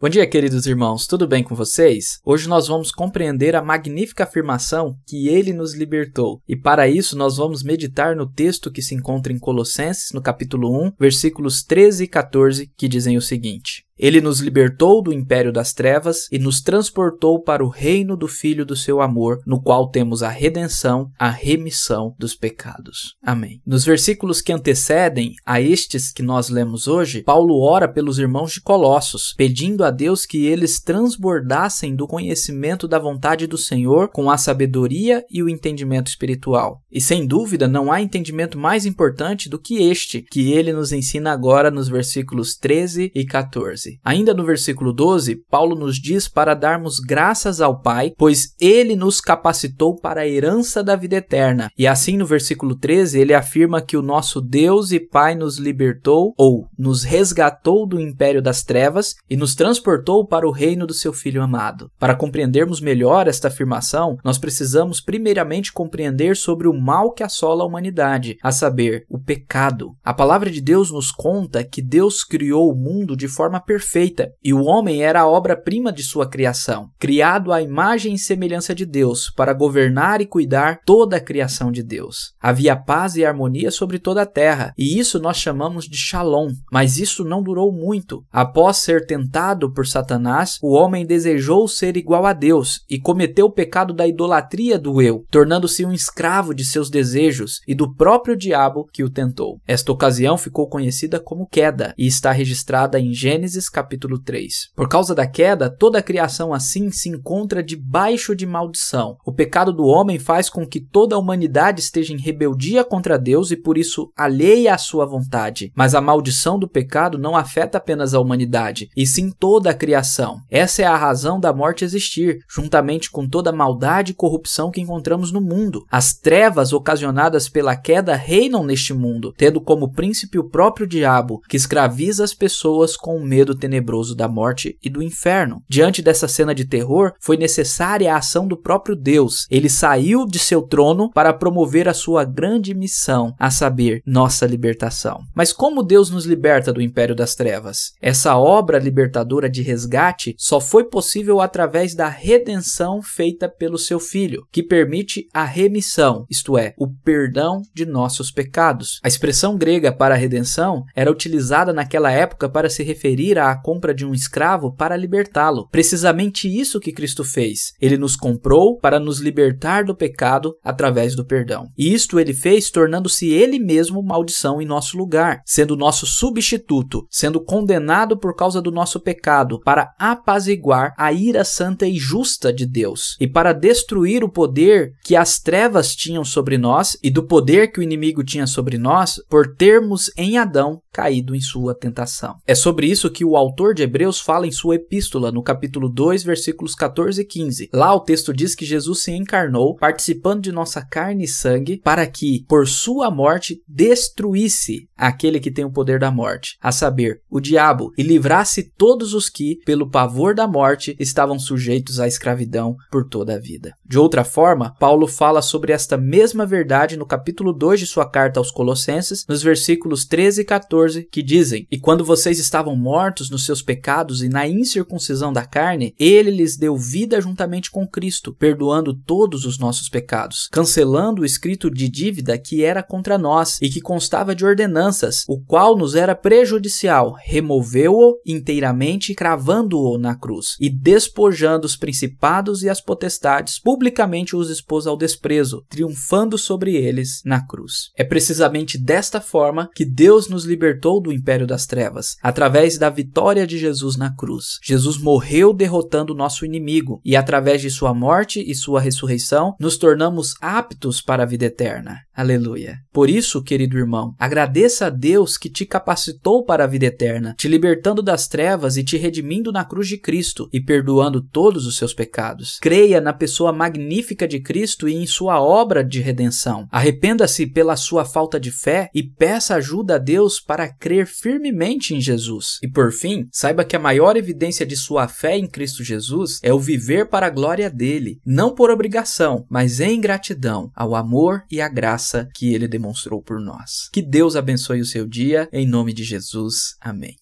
Bom dia, queridos irmãos, tudo bem com vocês? Hoje nós vamos compreender a magnífica afirmação que ele nos libertou. E para isso nós vamos meditar no texto que se encontra em Colossenses, no capítulo 1, versículos 13 e 14, que dizem o seguinte: ele nos libertou do império das trevas e nos transportou para o reino do Filho do seu amor, no qual temos a redenção, a remissão dos pecados. Amém. Nos versículos que antecedem a estes que nós lemos hoje, Paulo ora pelos irmãos de Colossos, pedindo a Deus que eles transbordassem do conhecimento da vontade do Senhor com a sabedoria e o entendimento espiritual. E sem dúvida, não há entendimento mais importante do que este, que ele nos ensina agora nos versículos 13 e 14. Ainda no versículo 12, Paulo nos diz para darmos graças ao Pai, pois ele nos capacitou para a herança da vida eterna. E assim no versículo 13, ele afirma que o nosso Deus e Pai nos libertou ou nos resgatou do império das trevas e nos transportou para o reino do seu Filho amado. Para compreendermos melhor esta afirmação, nós precisamos primeiramente compreender sobre o mal que assola a humanidade, a saber, o pecado. A palavra de Deus nos conta que Deus criou o mundo de forma perfeita perfeita, e o homem era a obra-prima de sua criação, criado à imagem e semelhança de Deus, para governar e cuidar toda a criação de Deus. Havia paz e harmonia sobre toda a terra, e isso nós chamamos de Shalom. Mas isso não durou muito. Após ser tentado por Satanás, o homem desejou ser igual a Deus e cometeu o pecado da idolatria do eu, tornando-se um escravo de seus desejos e do próprio diabo que o tentou. Esta ocasião ficou conhecida como queda e está registrada em Gênesis capítulo 3. Por causa da queda, toda a criação assim se encontra debaixo de maldição. O pecado do homem faz com que toda a humanidade esteja em rebeldia contra Deus e por isso alheia à sua vontade. Mas a maldição do pecado não afeta apenas a humanidade, e sim toda a criação. Essa é a razão da morte existir, juntamente com toda a maldade e corrupção que encontramos no mundo. As trevas ocasionadas pela queda reinam neste mundo, tendo como príncipe o próprio diabo, que escraviza as pessoas com o medo tenebroso da morte e do inferno. Diante dessa cena de terror, foi necessária a ação do próprio Deus. Ele saiu de seu trono para promover a sua grande missão, a saber, nossa libertação. Mas como Deus nos liberta do império das trevas? Essa obra libertadora de resgate só foi possível através da redenção feita pelo seu filho, que permite a remissão, isto é, o perdão de nossos pecados. A expressão grega para redenção era utilizada naquela época para se referir a compra de um escravo para libertá-lo. Precisamente isso que Cristo fez. Ele nos comprou para nos libertar do pecado através do perdão. E isto ele fez tornando-se ele mesmo maldição em nosso lugar, sendo nosso substituto, sendo condenado por causa do nosso pecado, para apaziguar a ira santa e justa de Deus e para destruir o poder que as trevas tinham sobre nós e do poder que o inimigo tinha sobre nós por termos em Adão caído em sua tentação. É sobre isso que o autor de Hebreus fala em sua epístola, no capítulo 2, versículos 14 e 15. Lá o texto diz que Jesus se encarnou, participando de nossa carne e sangue, para que, por sua morte, destruísse aquele que tem o poder da morte, a saber, o diabo, e livrasse todos os que, pelo pavor da morte, estavam sujeitos à escravidão por toda a vida. De outra forma, Paulo fala sobre esta mesma verdade no capítulo 2 de sua carta aos Colossenses, nos versículos 13 e 14, que dizem: E quando vocês estavam mortos nos seus pecados e na incircuncisão da carne, ele lhes deu vida juntamente com Cristo, perdoando todos os nossos pecados, cancelando o escrito de dívida que era contra nós e que constava de ordenanças, o qual nos era prejudicial, removeu-o inteiramente, cravando-o na cruz e despojando os principados e as potestades, publicamente os expôs ao desprezo, triunfando sobre eles na cruz. É precisamente desta forma que Deus nos libertou do império das trevas, através da vitória vitória de Jesus na cruz. Jesus morreu derrotando o nosso inimigo e, através de sua morte e sua ressurreição, nos tornamos aptos para a vida eterna. Aleluia. Por isso, querido irmão, agradeça a Deus que te capacitou para a vida eterna, te libertando das trevas e te redimindo na cruz de Cristo e perdoando todos os seus pecados. Creia na pessoa magnífica de Cristo e em sua obra de redenção. Arrependa-se pela sua falta de fé e peça ajuda a Deus para crer firmemente em Jesus. E por fim, saiba que a maior evidência de sua fé em Cristo Jesus é o viver para a glória dele, não por obrigação, mas em gratidão ao amor e à graça que ele demonstrou por nós. Que Deus abençoe o seu dia, em nome de Jesus. Amém.